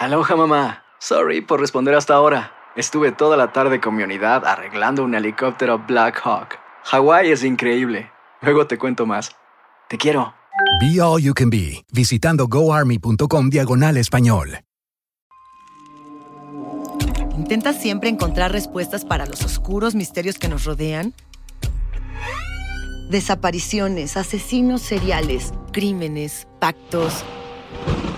Aloha mamá. Sorry por responder hasta ahora. Estuve toda la tarde con mi unidad arreglando un helicóptero Black Hawk. Hawái es increíble. Luego te cuento más. Te quiero. Be All You Can Be, visitando goarmy.com diagonal español. ¿Intentas siempre encontrar respuestas para los oscuros misterios que nos rodean? Desapariciones, asesinos seriales, crímenes, pactos.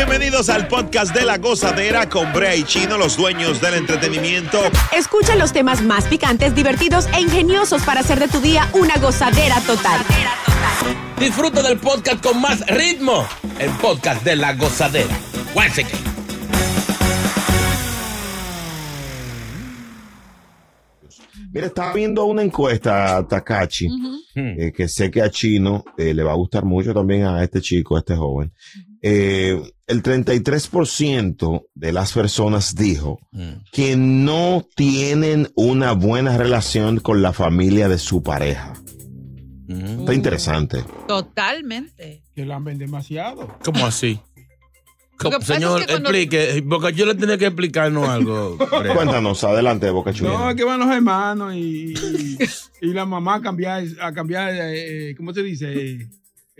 Bienvenidos al podcast de La Gozadera con Brea y Chino, los dueños del entretenimiento. Escucha los temas más picantes, divertidos e ingeniosos para hacer de tu día una gozadera total. Disfruta del podcast con más ritmo. El podcast de La Gozadera. Mira, estaba viendo una encuesta a Takachi, eh, que sé que a Chino eh, le va a gustar mucho también a este chico, a este joven. Eh, el 33% de las personas dijo que no tienen una buena relación con la familia de su pareja. Está interesante. Totalmente. Que lamben demasiado. ¿Cómo así? Señor, es que cuando- explique, porque yo le tenía que explicarnos algo. Cuéntanos, adelante, Boca Chula. No, es que van los hermanos y, y, y la mamá a cambiar, a cambiar eh, ¿cómo se dice?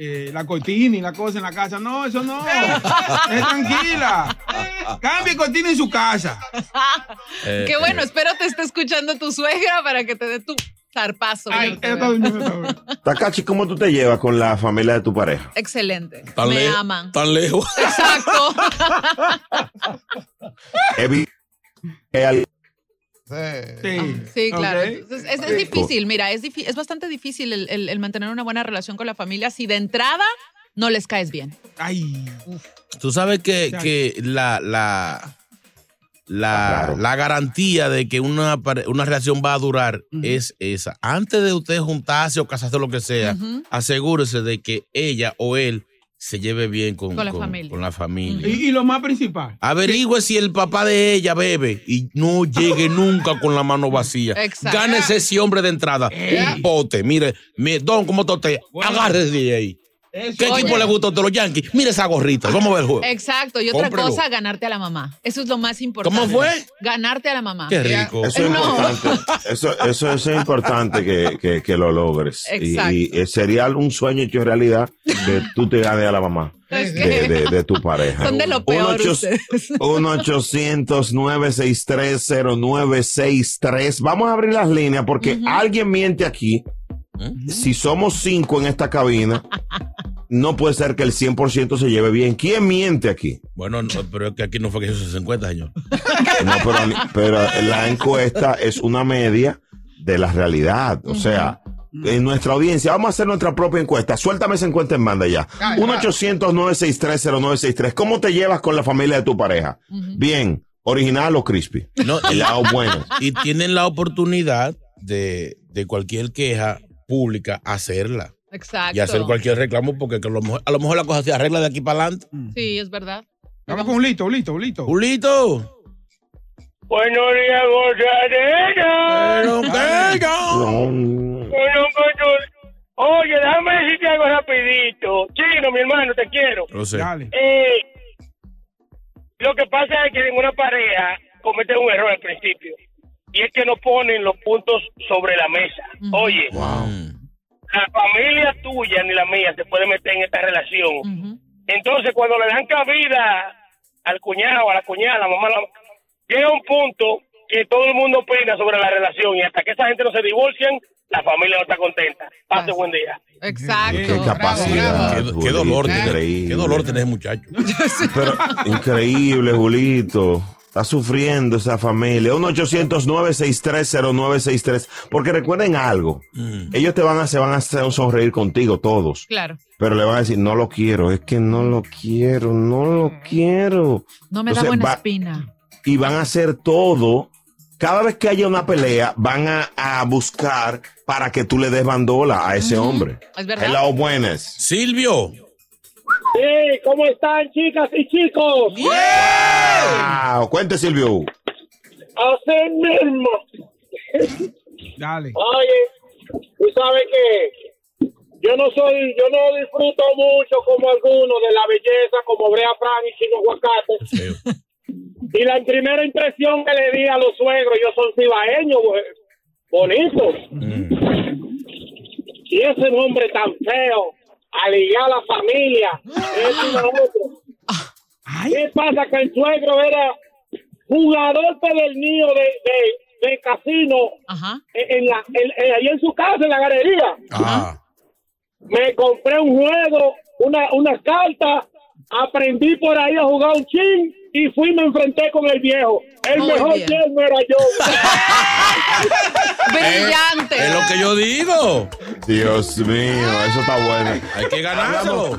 Eh, la cortina y la cosa en la casa. No, eso no. es tranquila. Cambie cortina en su casa. Eh, Qué bueno, eh, espero te esté escuchando tu suegra para que te dé tu zarpazo. Ay. Takachi, ¿cómo tú te llevas con la familia de tu pareja? Excelente. tan Me aman. Tan lejos. Exacto. Evi- Sí, Sí, claro. Ok. Entonces, es, es difícil, mira, es, es bastante difícil el, el- el mantener una buena relación con la familia si de entrada no les caes bien. Ay, Tú sabes que, que la, la, la, Ah, claro. la garantía de que una, una relación va a durar es esa. Antes de usted juntarse o casarse o lo que sea, asegúrese de que ella o él se lleve bien con, Con la familia. con la familia. y, y lo más principal. Averigüe si el papá de ella bebe y no llegue nunca con la mano vacía. Exacto. Gánese ese hombre de entrada. Un pote. Mire, mi- don, ¿cómo está usted? Agárrese de ahí. Eso. ¿Qué equipo le gusta a los Yankees? Mire esa gorrita. Vamos a ver el juego. Exacto. Y otra Cómprelo. cosa, ganarte a la mamá. Eso es lo más importante. ¿Cómo fue? Ganarte a la mamá. Qué rico. Eso es No. importante. Eso, eso, eso es importante que, que, que lo logres. Y- Exacto. Y, eh, sería un sueño hecho realidad que tú te ganes a la mamá Es de, de- de tu pareja. Son de lo peor Un ocho- ustedes. un 800-963-0963. Vamos a abrir las líneas porque alguien miente aquí. Si somos cinco en esta cabina, no puede ser que el 100% se lleve bien. ¿Quién miente aquí? Bueno, no, pero es que aquí no fue que hizo 50, señor. No, pero, la encuesta es una media de la realidad. O sea, en nuestra audiencia, vamos a hacer nuestra propia encuesta. Suéltame esa encuesta en banda ya. 1-800-963-0963. ¿Cómo te llevas con la familia de tu pareja? Bien, original o crispy. No, El lado bueno. Y tienen la oportunidad de, de cualquier queja pública hacerla Exacto. y hacer cualquier reclamo porque que a, lo mejor, a lo mejor la cosa se arregla de aquí para adelante. Sí, es verdad. Vamos con un lito, un lito, un lito. Julito. Buenos días. Oye, déjame decirte algo rapidito. Chino, mi hermano, te quiero. Lo sé. Dale. Eh, lo que pasa es que en una pareja cometen un error al principio. Y es que no ponen los puntos sobre la mesa. Oye, la familia tuya ni la mía se puede meter en esta relación. Entonces, cuando le dan cabida al cuñado, a la cuñada, a la mamá, la- llega un punto que todo el mundo opina sobre la relación y hasta que esa gente no se divorcian, la familia no está contenta. Pase buen día. Exacto. Qué capacidad. Qué, dolor tener, increíble. qué dolor tener ese muchacho. Pero increíble, Julito. Está sufriendo esa familia. 1-800-963-0963. Porque recuerden algo. Mm. Ellos te van a, se van a hacer sonreír contigo, todos. Claro. Pero le van a decir, no lo quiero. Es que no lo quiero, no lo quiero. No me da buena va- espina. y van a hacer todo. Cada vez que haya una pelea, van a, a buscar para que tú le des bandola a ese hombre. Es verdad. Hello, buenas. Silvio. Sí, ¿cómo están, chicas y chicos? Ah, cuente, Silvio. Así mismo. Dale. Oye, tú sabes que yo no soy, yo no disfruto mucho como algunos de la belleza, como Brea Fran y Chino Aguacate. Y la primera impresión que le di a los suegros, ellos son cibaeños, güey, bonitos. Y ese nombre tan feo, a ligar a la familia, es una otra. ¿Qué pasa? Que el suegro era jugador pedernillo de, de, de casino en, en la, en- en- ahí en su casa, en la galería. Ah. Me compré un juego, una, unas cartas, aprendí por ahí a jugar un chin y fui y me enfrenté con el viejo. El Muy mejor yerno era yo. Brillante. Es lo que yo digo. Dios mío, eso está bueno. Hay que ganárselo.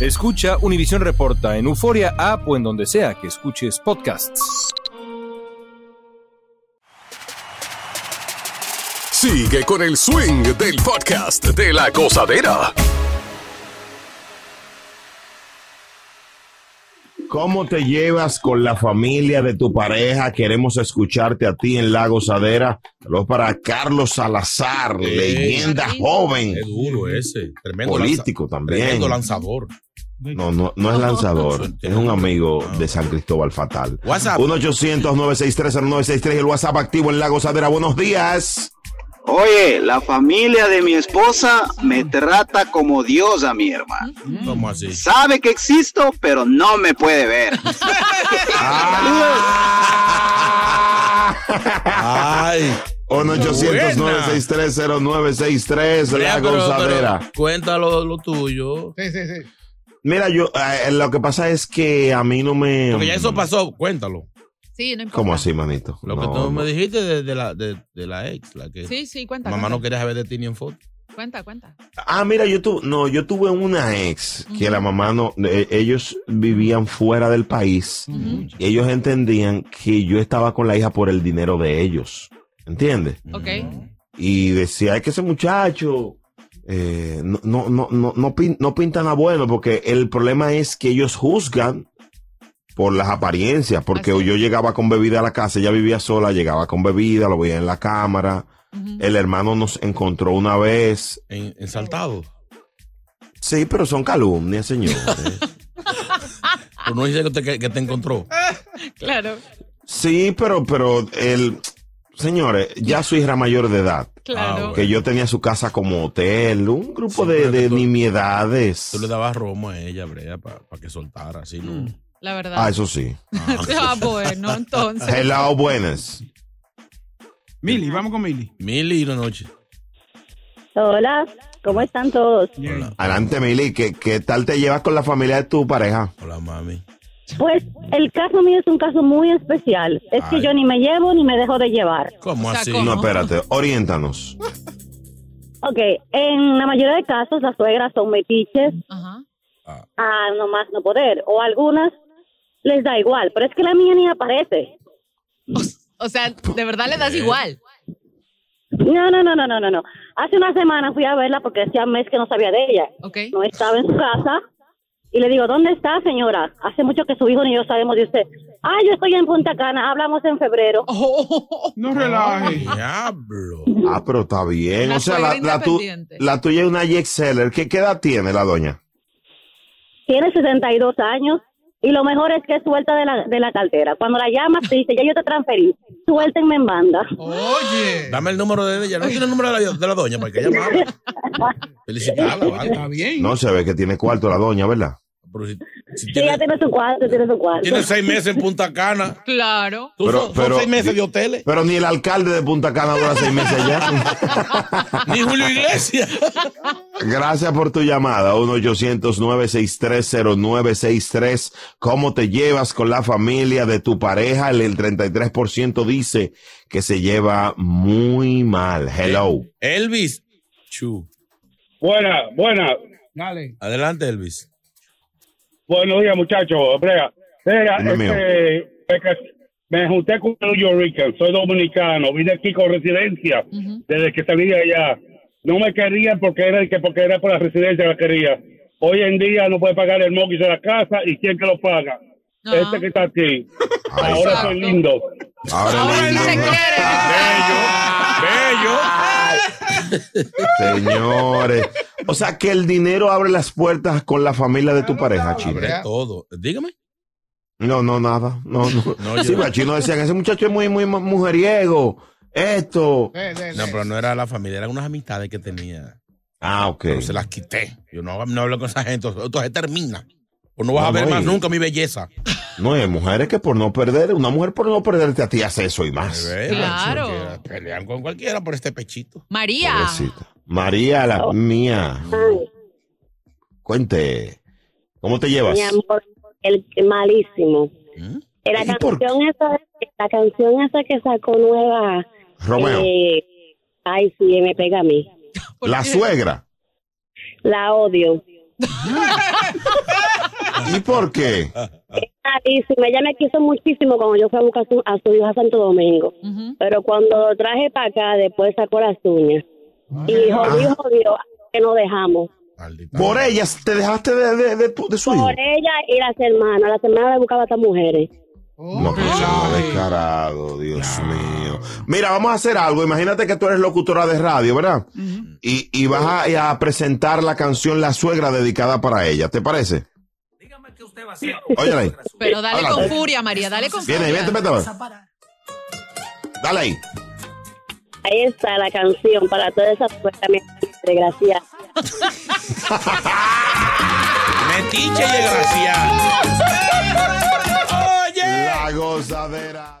Escucha Univisión Reporta en Euforia App o en donde sea que escuches podcasts. Sigue con el swing del podcast de la gozadera. ¿Cómo te llevas con la familia de tu pareja? Queremos escucharte a ti en La Gozadera. Saludos para Carlos Salazar, Ey. leyenda joven. Es duro ese. Tremendo Político lanza- también. Tremendo lanzador. No, no, no es lanzador, es un amigo de San Cristóbal Fatal. WhatsApp. 1-800-963-0963, el WhatsApp activo en La Gozadera. Buenos días. Oye, la familia de mi esposa me trata como diosa, mi hermano. ¿Cómo así? Sabe que existo, pero no me puede ver. Ay. 1-800-963-0963, La Gozadera. Cuéntalo lo tuyo. Sí, sí, sí. Mira, yo, eh, lo que pasa es que a mí no me... Porque ya eso pasó, cuéntalo. Sí, no importa. ¿Cómo así, manito? Lo que tú no. me dijiste de, de la, de, de la ex, la que Sí, sí, cuenta. mamá cuenta. no quería saber de ti ni en foto. Cuenta, cuenta. Ah, mira, yo tuve, no, yo tuve una ex que la mamá no, eh, ellos vivían fuera del país y ellos entendían que yo estaba con la hija por el dinero de ellos, ¿entiendes? Ok. Y decía, es que ese muchacho eh, no, no, no, no, no, pin- no pintan a bueno porque el problema es que ellos juzgan por las apariencias, porque yo llegaba con bebida a la casa, ella vivía sola, llegaba con bebida, lo veía en la cámara. El hermano nos encontró una vez. En, ensaltado. Sí, pero son calumnias, señor. Pero no dice que te, que te encontró. Claro. sí, pero, pero el, señores, ya su hija era mayor de edad. Claro. Que yo tenía su casa como hotel, un grupo de, de nimiedades. Tú le dabas romo a ella, Brea, para que soltara, así, ¿no? La verdad. Ah, eso sí. Ah, bueno, entonces. Hello, buenas. Mili, vamos con Mili. Mili, una noche. Hola, ¿cómo están todos? Adelante, Mili, ¿qué, ¿qué tal te llevas con la familia de tu pareja? Hola, mami. Pues el caso mío es un caso muy especial. Es que yo ni me llevo ni me dejo de llevar. ¿Cómo así? No, espérate, oriéntanos. Ok, en la mayoría de casos las suegras son metiches a nomás no poder. O algunas les da igual, pero es que la mía ni aparece. O sea, de verdad le das igual. No, no, no, no, no, no, no. Hace una semana fui a verla porque hacía mes que no sabía de ella. No estaba en su casa. Y le digo, ¿dónde está, señora? Hace mucho que su hijo ni yo sabemos de usted. Ah, yo estoy en Punta Cana, hablamos en febrero. No relaje. Diablo. Ah, pero está bien. La o sea, la, suegra la, tu- independiente. la tuya es una Jack Seller. ¿Qué, ¿Qué edad tiene la doña? Tiene 62 años y lo mejor es que es suelta de la, de la cartera. Cuando la llamas, te dice, ya yo te transferí, suéltenme en banda. Oye. Dame el número de ella. No tiene el número de la, de la doña para que llamarla. Felicitarla, ¿vale? Está bien. No se ve que tiene cuarto la doña, ¿verdad? Pero si, si Sí, tiene, ya tiene su cuarto, tiene su cuarto. tiene seis meses en Punta Cana. Claro. Tú son- son seis meses de hoteles. Pero ni el alcalde de Punta Cana dura seis meses allá. Ni Julio Iglesias. Gracias por tu llamada. 1-800-963-0963. ¿Cómo te llevas con la familia de tu pareja? El, el 33% dice que se lleva muy mal. Hello. Elvis. Chu. Buena, buena. Dale. Adelante, Elvis. Buenos días, muchachos. Brea, Brea, este, es que me junté con un New Yorker, soy dominicano, vine aquí con residencia desde que salí de allá. No me querían porque era que porque era por la residencia que la quería. Hoy en día no puede pagar el mortgage de la casa y quién que lo paga. Este que está aquí. Ahora soy lindo. Ahora lindo. Señores. O sea que el dinero abre las puertas con la familia de tu pareja, Chino. Abre todo. Dígame. No, no, nada. No, no. No, sí, pero Chino decían, ese muchacho es muy, muy mujeriego. Esto. No, pero no era la familia, eran unas amistades que tenía. Ah, ok. Pero se las quité. Yo no, no hablo con esa gente. Entonces termina. O no vas No, a ver no, más nunca mi belleza. No, hay mujeres que por no perder, una mujer por no perderte a ti hace eso y más. Claro. Pelean con cualquiera por este pechito. María. Pobrecita. María, la mía. Cuente. ¿Cómo te llevas? Mi amor, el malísimo. La canción esa, la canción esa que sacó nueva. Romeo. eh, ay, sí, me pega a mí. La suegra. La odio. ¿Y por qué? Malísima. Ella me quiso muchísimo cuando yo fui a buscar a su, a su hijo a Santo Domingo. Pero cuando lo traje para acá, después sacó las uñas. Y jodió, jodió, que nos dejamos. Por ellas te dejaste de, de, de de su hijo. Por ella y las hermanas. Las hermanas le buscaba a estas mujeres. No, pero eso no es descarado, Dios mío. Mira, vamos a hacer algo. Imagínate que tú eres locutora de radio, ¿verdad? y, y vas a, a presentar la canción La Suegra dedicada para ella. ¿Te parece? Ahí. Pero dale con furia, María, dale con Viene, furia. vente, vete. Dale ahí. Ahí está la canción para todas esas puertas, mi desgraciada. Metiche y desgraciada. La gozadera.